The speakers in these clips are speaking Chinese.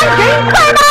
我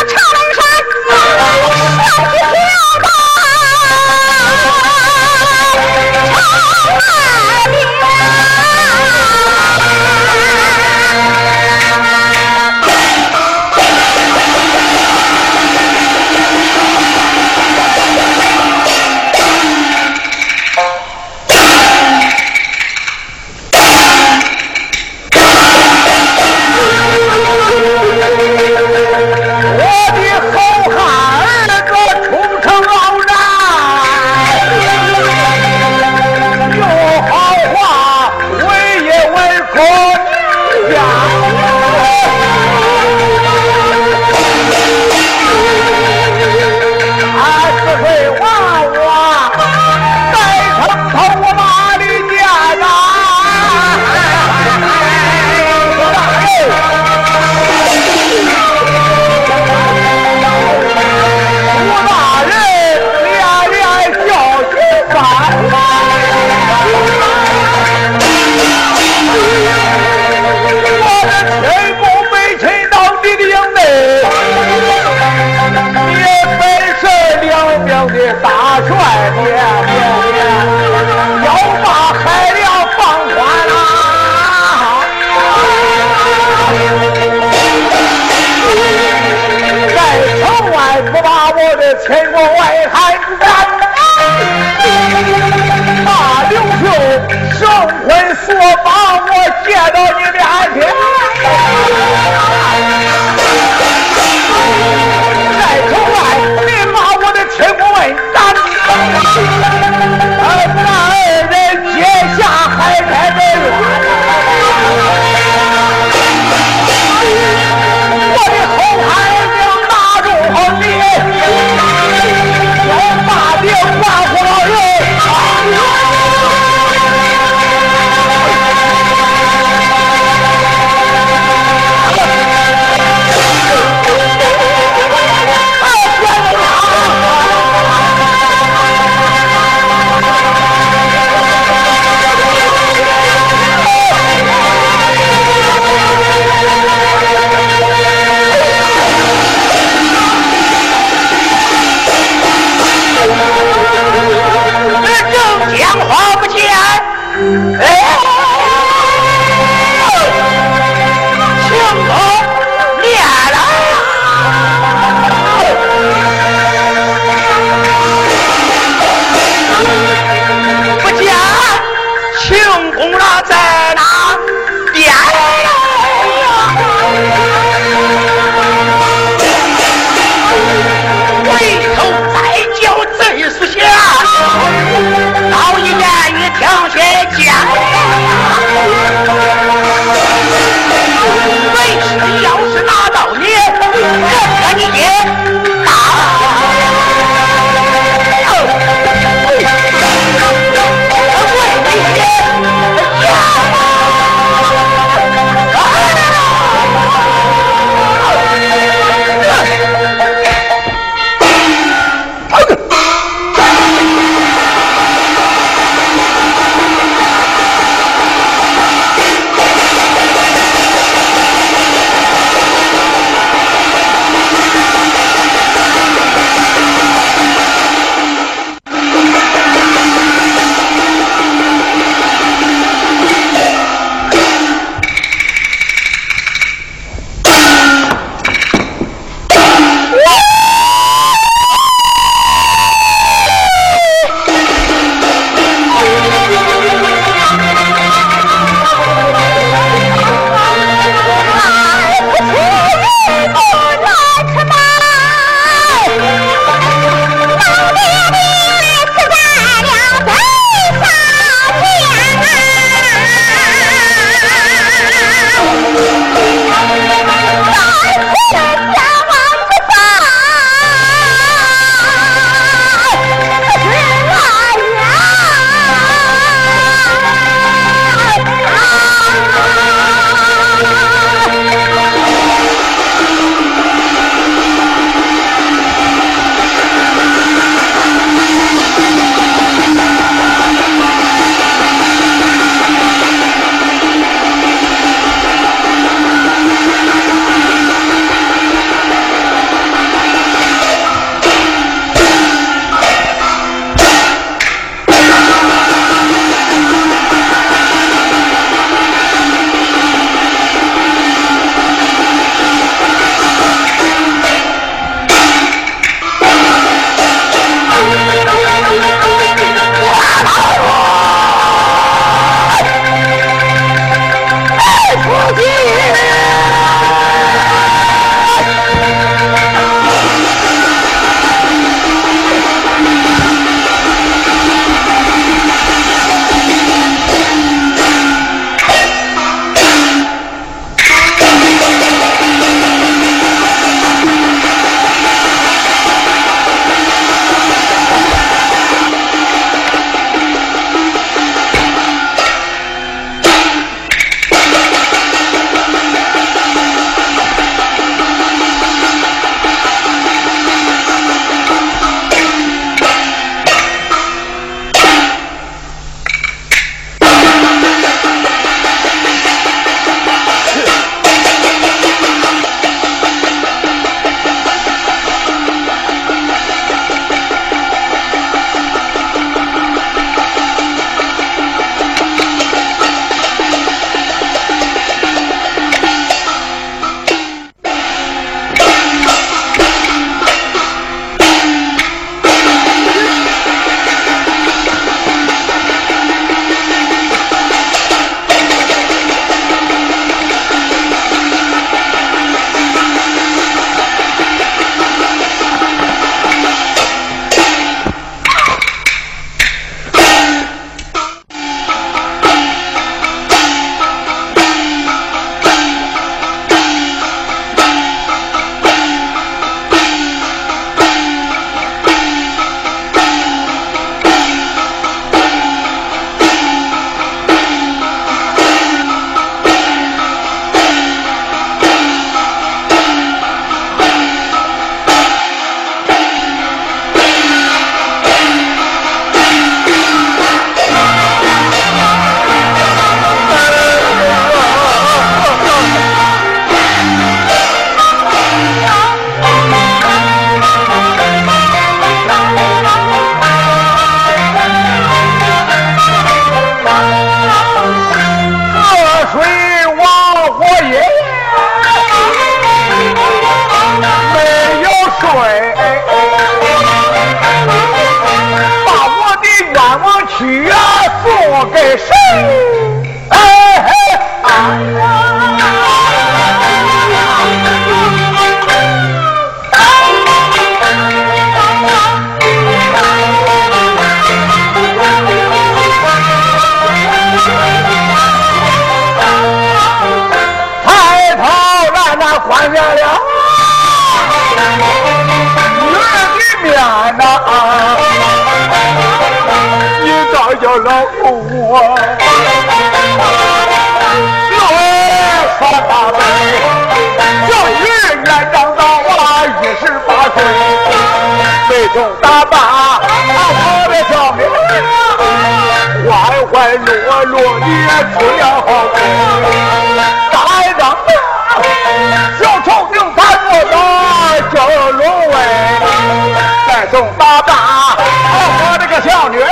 送大大，我这个小女儿，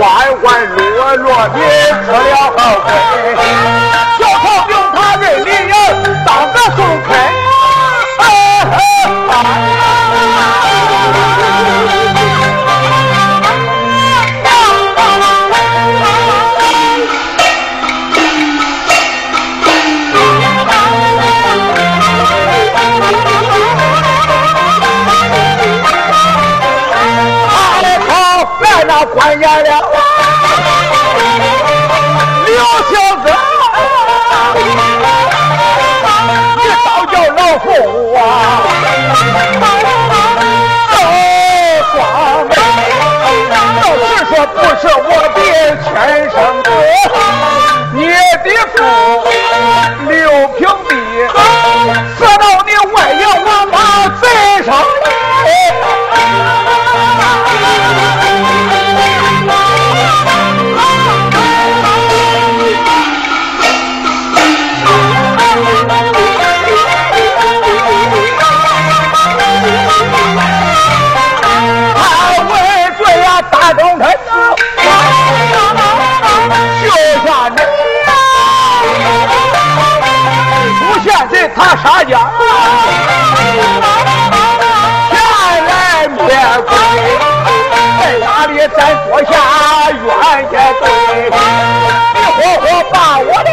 欢欢落落的吃了好贵。关严了，刘小哥，你倒叫老夫啊！都双妹，要是说不是我的亲生子，他杀家，前来灭鬼，在哪里？咱坐下冤家对，你活活把我的。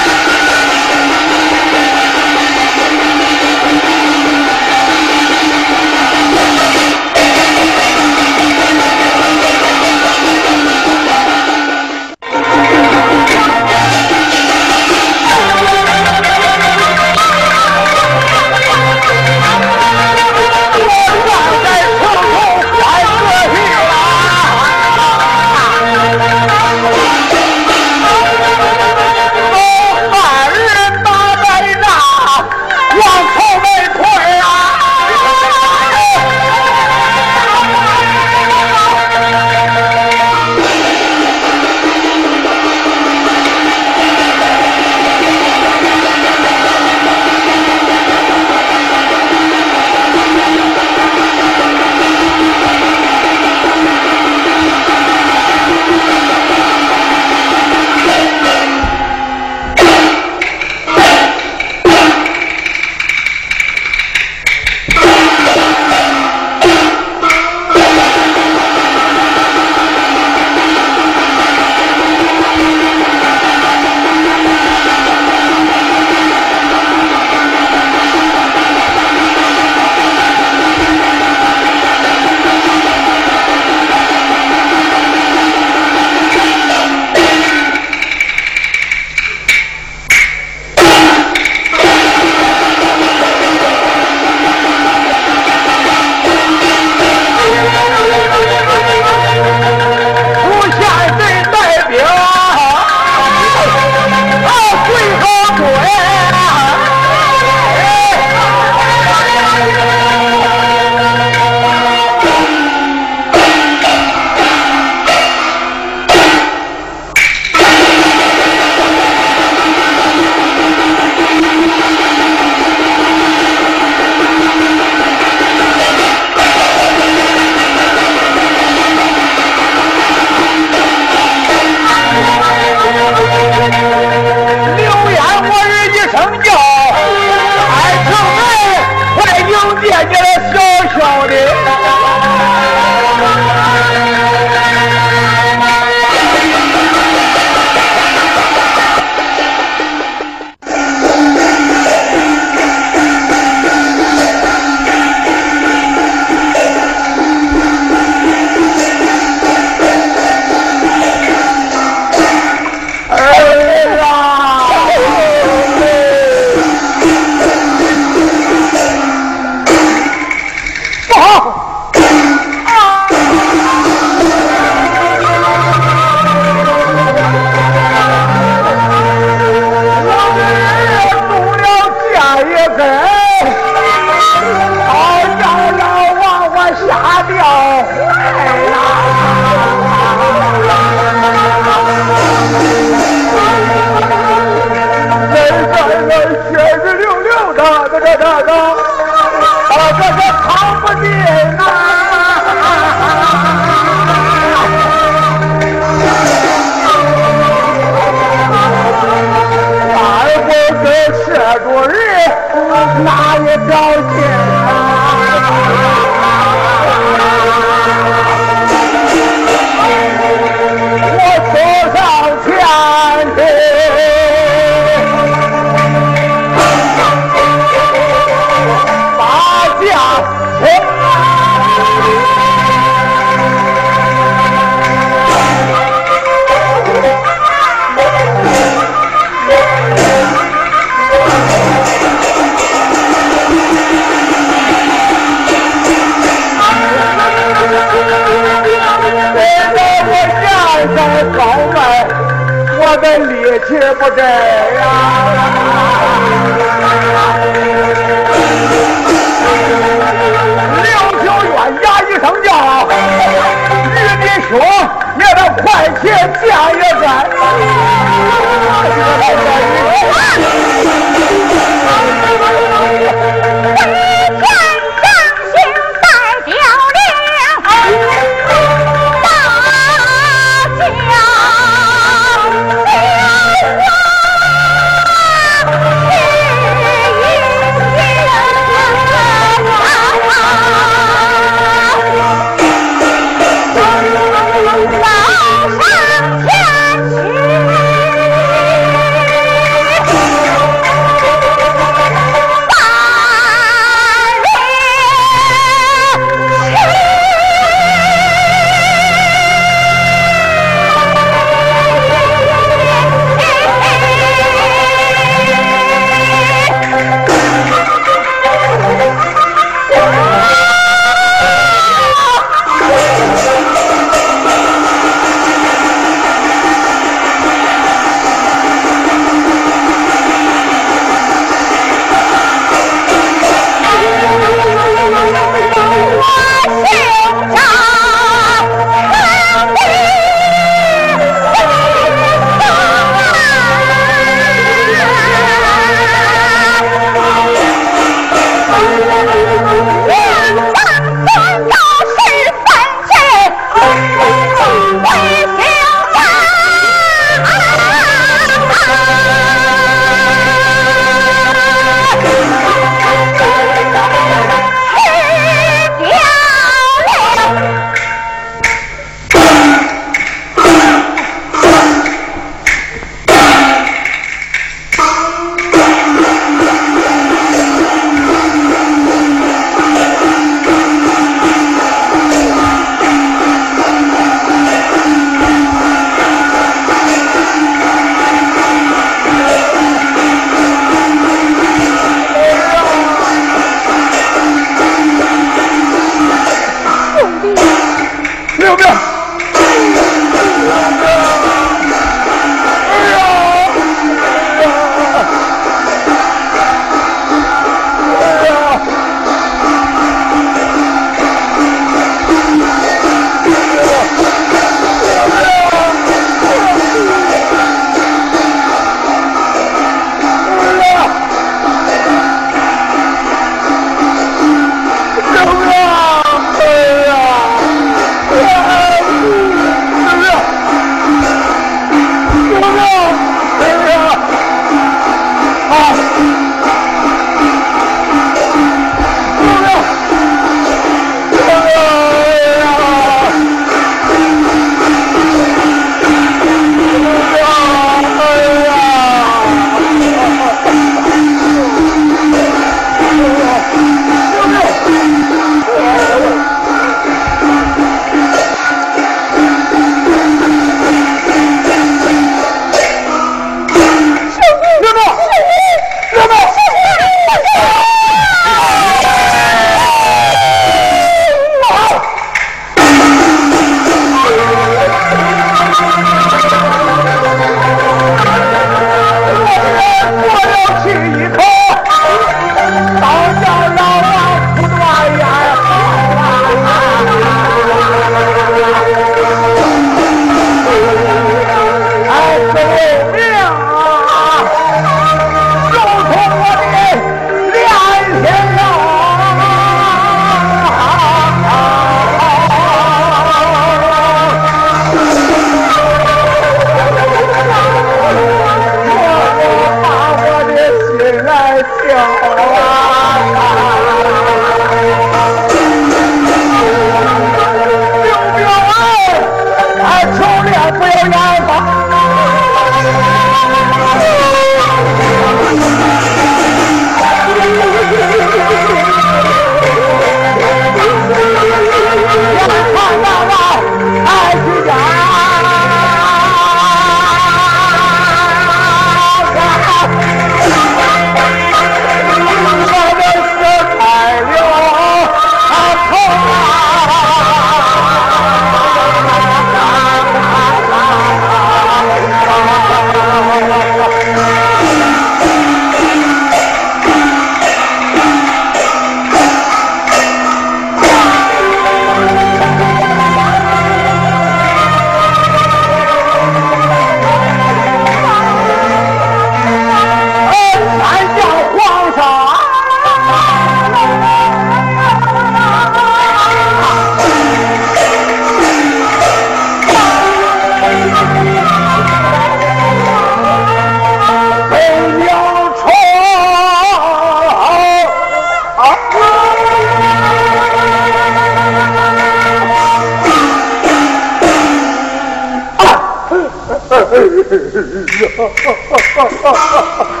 呀哈哈哈哈哈哈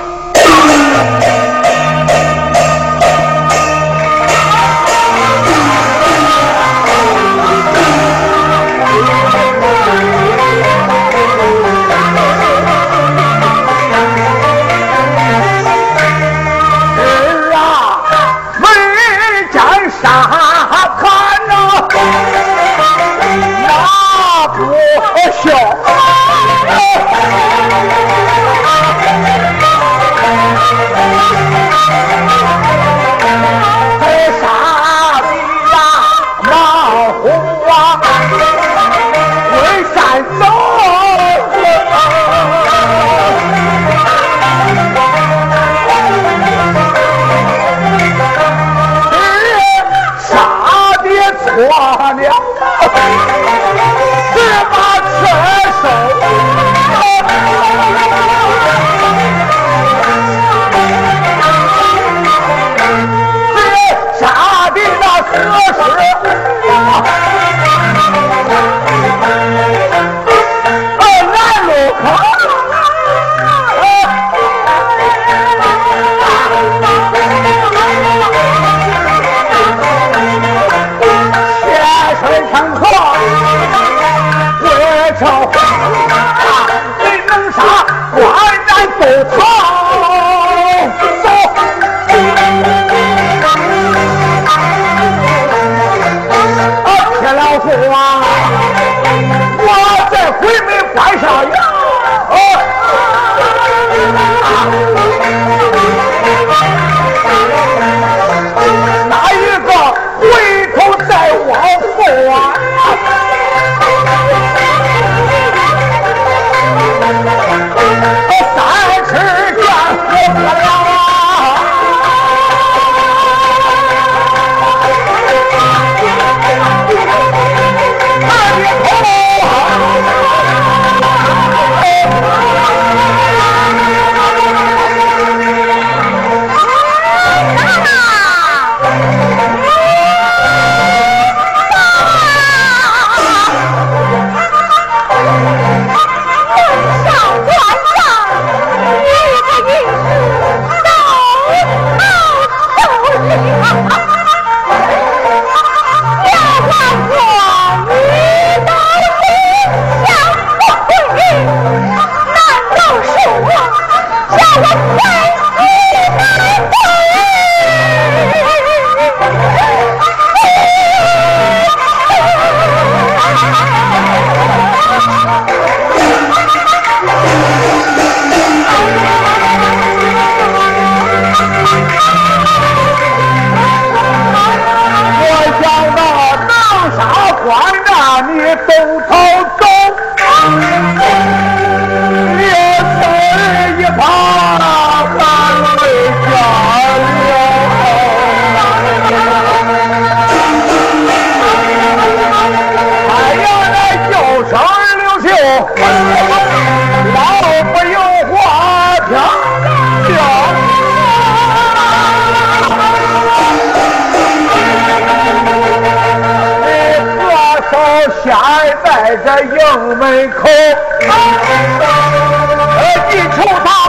哇。门口地儿你去了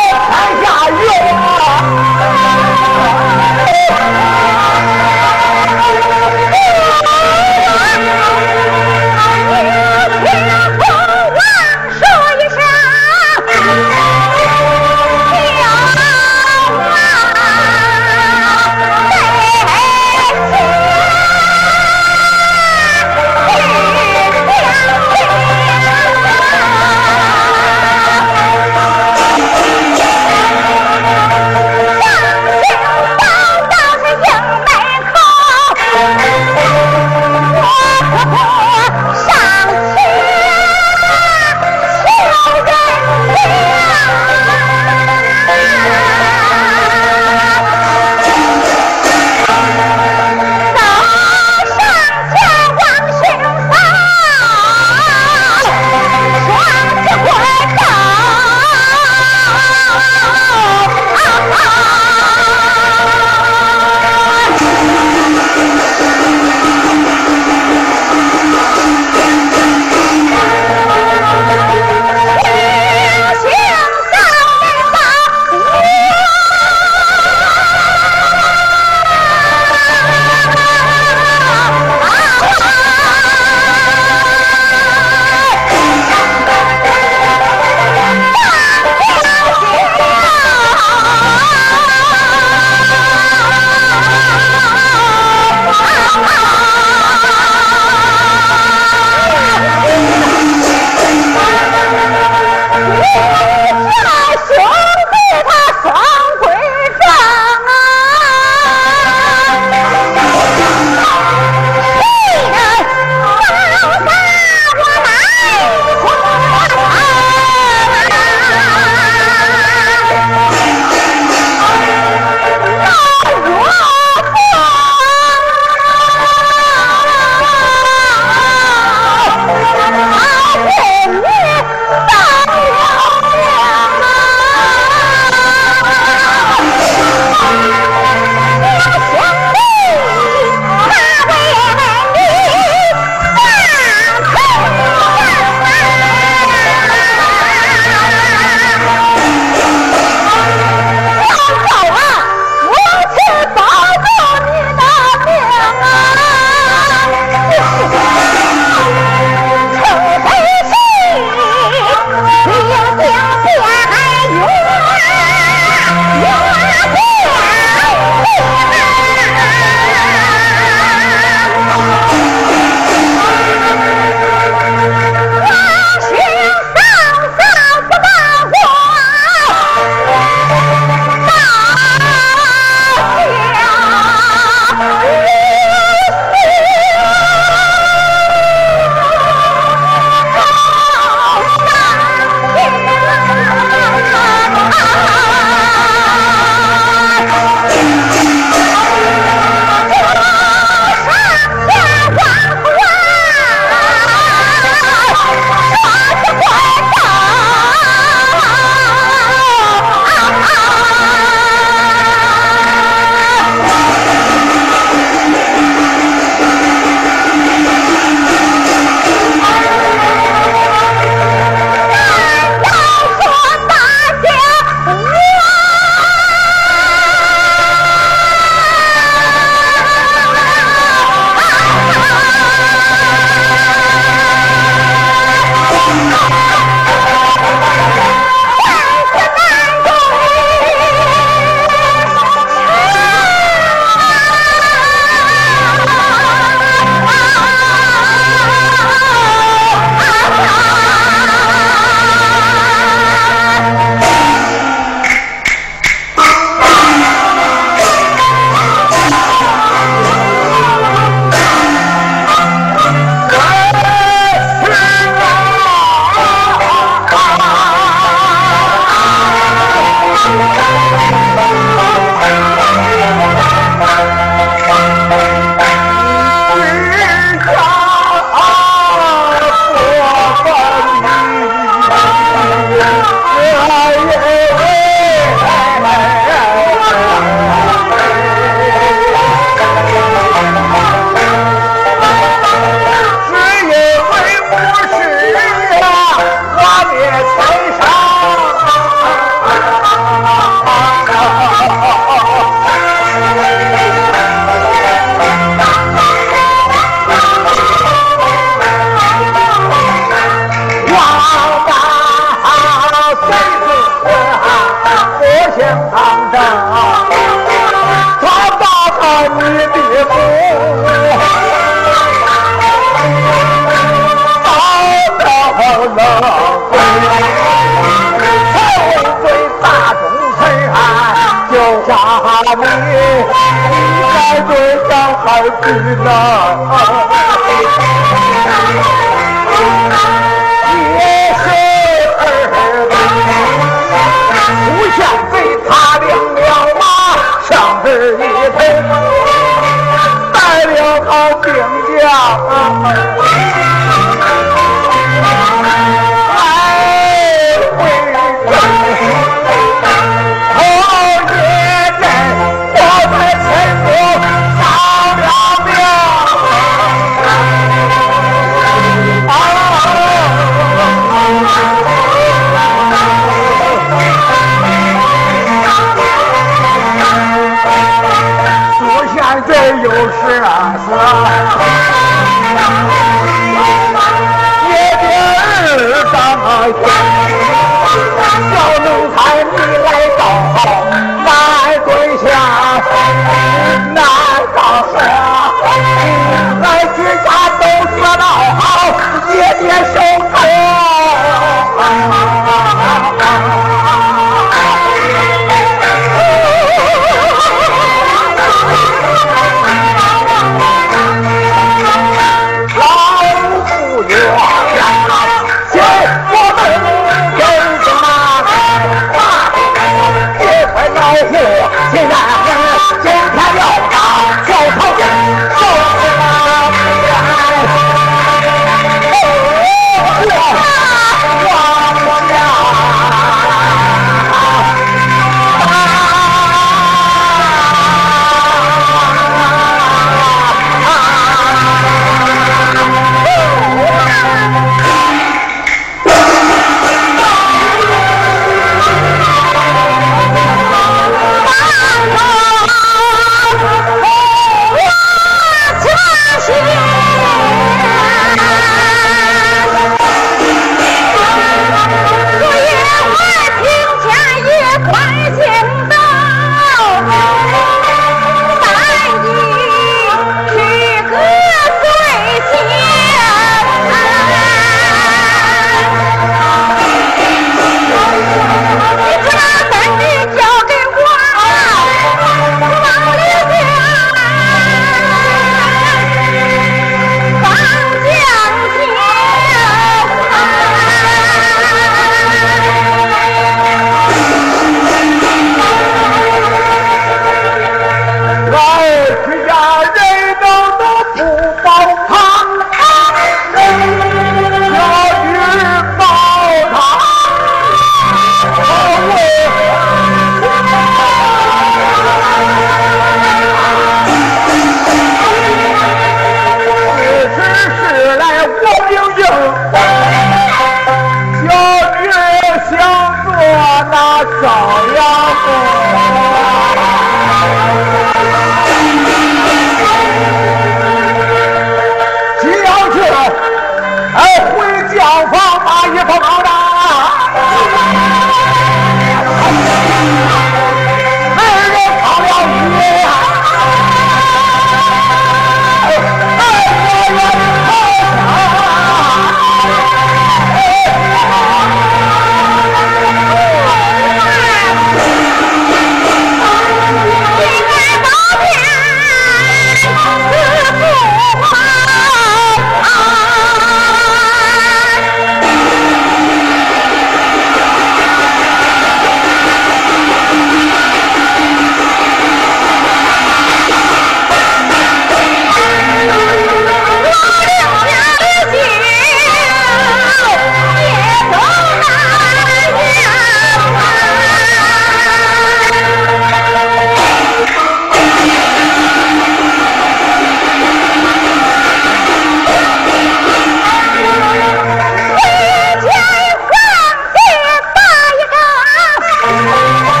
Thank.